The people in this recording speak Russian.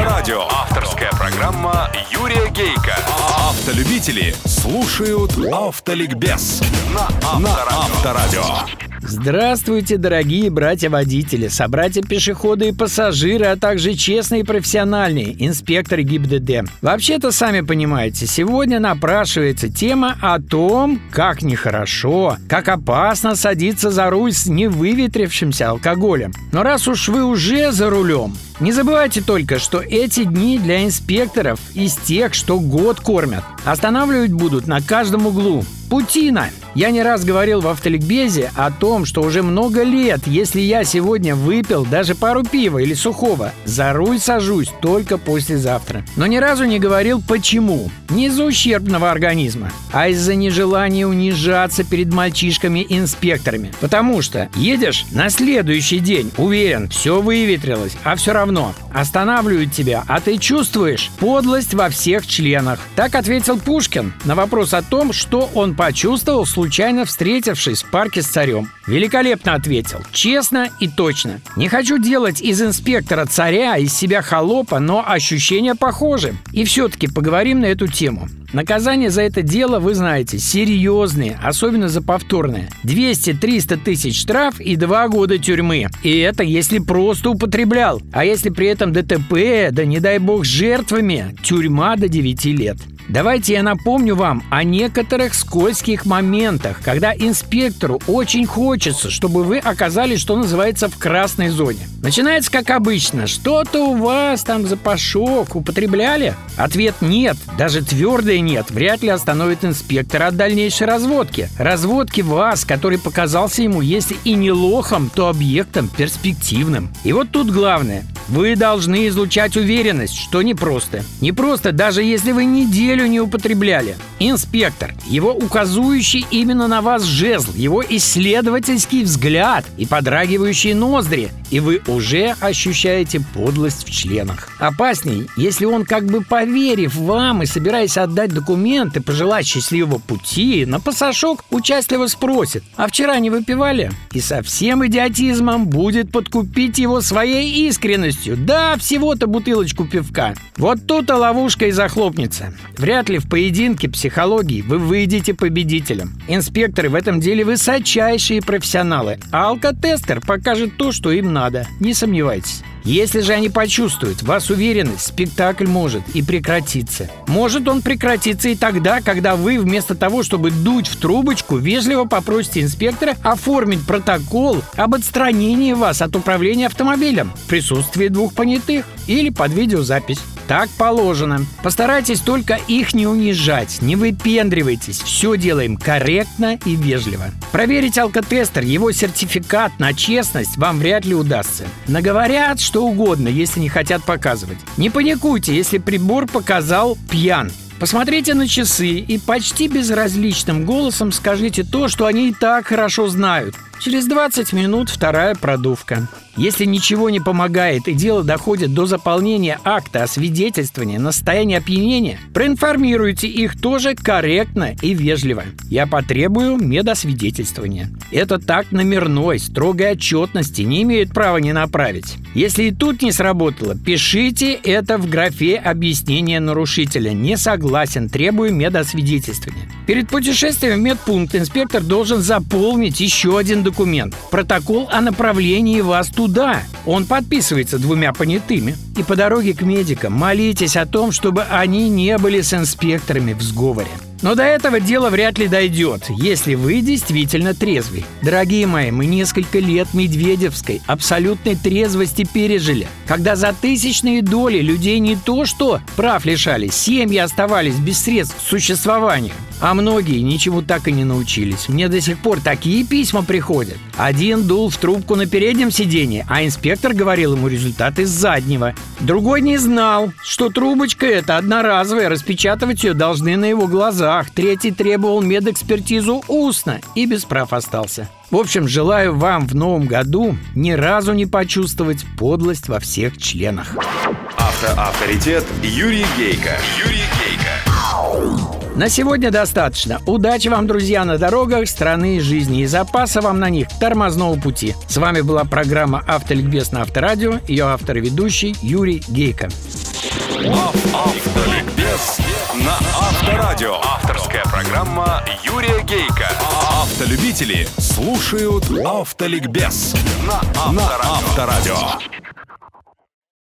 Авторадио. Авторская программа Юрия Гейка. Автолюбители слушают Автоликбез на Авторадио. Здравствуйте, дорогие братья-водители, собратья-пешеходы и пассажиры, а также честные и профессиональные инспекторы ГИБДД. Вообще-то, сами понимаете, сегодня напрашивается тема о том, как нехорошо, как опасно садиться за руль с невыветрившимся алкоголем. Но раз уж вы уже за рулем, не забывайте только, что эти дни для инспекторов из тех, что год кормят. Останавливать будут на каждом углу. Путина. Я не раз говорил в автоликбезе о том, что уже много лет, если я сегодня выпил даже пару пива или сухого, за руль сажусь только послезавтра. Но ни разу не говорил почему. Не из-за ущербного организма, а из-за нежелания унижаться перед мальчишками-инспекторами. Потому что едешь на следующий день, уверен, все выветрилось, а все равно останавливают тебя, а ты чувствуешь подлость во всех членах. Так ответил Пушкин на вопрос о том, что он почувствовал, случайно встретившись в парке с царем. Великолепно ответил. Честно и точно. Не хочу делать из инспектора царя, из себя холопа, но ощущения похожи. И все-таки поговорим на эту тему. Наказание за это дело, вы знаете, серьезные, особенно за повторное. 200-300 тысяч штраф и 2 года тюрьмы. И это если просто употреблял. А если при этом ДТП, да не дай бог жертвами, тюрьма до 9 лет. Давайте я напомню вам о некоторых скользких моментах, когда инспектору очень хочется, чтобы вы оказались, что называется, в красной зоне. Начинается как обычно. Что-то у вас там запашок употребляли? Ответ нет, даже твердое нет, вряд ли остановит инспектора от дальнейшей разводки. Разводки вас, который показался ему, если и не лохом, то объектом перспективным. И вот тут главное. Вы должны излучать уверенность, что не просто. Не просто, даже если вы неделю не употребляли. Инспектор, его указующий именно на вас жезл, его исследовательский взгляд и подрагивающие ноздри, и вы уже ощущаете подлость в членах. Опасней, если он, как бы поверив вам и собираясь отдать документы, пожелать счастливого пути, на пассажок участливо спросит, а вчера не выпивали? И со всем идиотизмом будет подкупить его своей искренностью. Да, всего-то бутылочку пивка. Вот тут-то ловушка и захлопнется. Вряд ли в поединке психологии вы выйдете победителем. Инспекторы в этом деле высочайшие профессионалы, а алкотестер покажет то, что им надо. Не сомневайтесь. Если же они почувствуют вас уверенность, спектакль может и прекратиться. Может он прекратиться и тогда, когда вы вместо того, чтобы дуть в трубочку, вежливо попросите инспектора оформить протокол об отстранении вас от управления автомобилем в присутствии двух понятых или под видеозапись. Так положено. Постарайтесь только их не унижать, не выпендривайтесь. Все делаем корректно и вежливо. Проверить алкотестер, его сертификат на честность вам вряд ли удастся. Наговорят что угодно, если не хотят показывать. Не паникуйте, если прибор показал пьян. Посмотрите на часы и почти безразличным голосом скажите то, что они и так хорошо знают. Через 20 минут вторая продувка. Если ничего не помогает и дело доходит до заполнения акта освидетельствования на состояние опьянения, проинформируйте их тоже корректно и вежливо. Я потребую медосвидетельствования. Это так номерной, строгой отчетности не имеют права не направить. Если и тут не сработало, пишите это в графе объяснения нарушителя. Не согласен, требую медосвидетельствования. Перед путешествием в медпункт инспектор должен заполнить еще один документ. Протокол о направлении вас туда. Он подписывается двумя понятыми. И по дороге к медикам молитесь о том, чтобы они не были с инспекторами в сговоре. Но до этого дело вряд ли дойдет, если вы действительно трезвый. Дорогие мои, мы несколько лет Медведевской абсолютной трезвости пережили, когда за тысячные доли людей не то что прав лишались, семьи оставались без средств к существованию. А многие ничего так и не научились. Мне до сих пор такие письма приходят. Один дул в трубку на переднем сиденье, а инспектор говорил ему результаты с заднего. Другой не знал, что трубочка эта одноразовая, распечатывать ее должны на его глазах. Третий требовал медэкспертизу устно и без прав остался. В общем, желаю вам в новом году ни разу не почувствовать подлость во всех членах. Автоавторитет Юрий Гейка. Юрий Гейка. На сегодня достаточно. Удачи вам, друзья, на дорогах страны жизни и запаса вам на них тормозного пути. С вами была программа «Автоликбез» на Авторадио. Ее автор и ведущий Юрий Гейко. Автоликбез на Авторадио. Авторская программа Юрия Гейка. Автолюбители слушают Автоликбез на Авторадио.